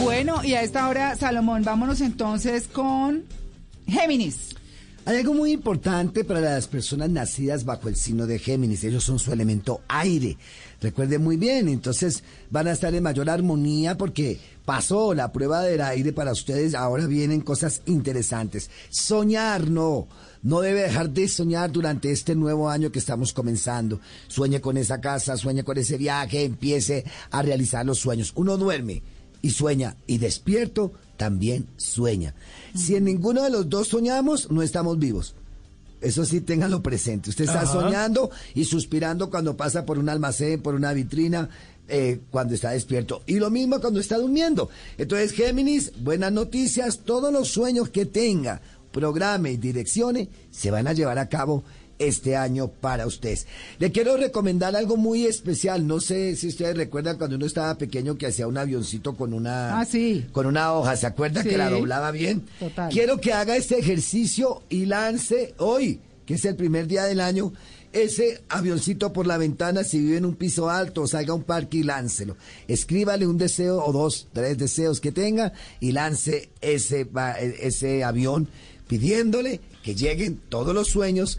Bueno, y a esta hora, Salomón, vámonos entonces con Géminis. Hay algo muy importante para las personas nacidas bajo el signo de Géminis. Ellos son su elemento aire. Recuerden muy bien, entonces van a estar en mayor armonía porque pasó la prueba del aire para ustedes. Ahora vienen cosas interesantes. Soñar, no. No debe dejar de soñar durante este nuevo año que estamos comenzando. Sueñe con esa casa, sueñe con ese viaje, empiece a realizar los sueños. Uno duerme y sueña y despierto también sueña. Si en ninguno de los dos soñamos, no estamos vivos. Eso sí, ténganlo presente. Usted está soñando y suspirando cuando pasa por un almacén, por una vitrina, eh, cuando está despierto. Y lo mismo cuando está durmiendo. Entonces, Géminis, buenas noticias. Todos los sueños que tenga, programe y direccione, se van a llevar a cabo este año para ustedes. Le quiero recomendar algo muy especial. No sé si ustedes recuerdan cuando uno estaba pequeño que hacía un avioncito con una, ah, sí. con una hoja. ¿Se acuerda que la doblaba bien? Total. Quiero que haga este ejercicio y lance hoy, que es el primer día del año, ese avioncito por la ventana si vive en un piso alto, salga a un parque y láncelo. Escríbale un deseo o dos, tres deseos que tenga y lance ese, ese avión pidiéndole que lleguen todos los sueños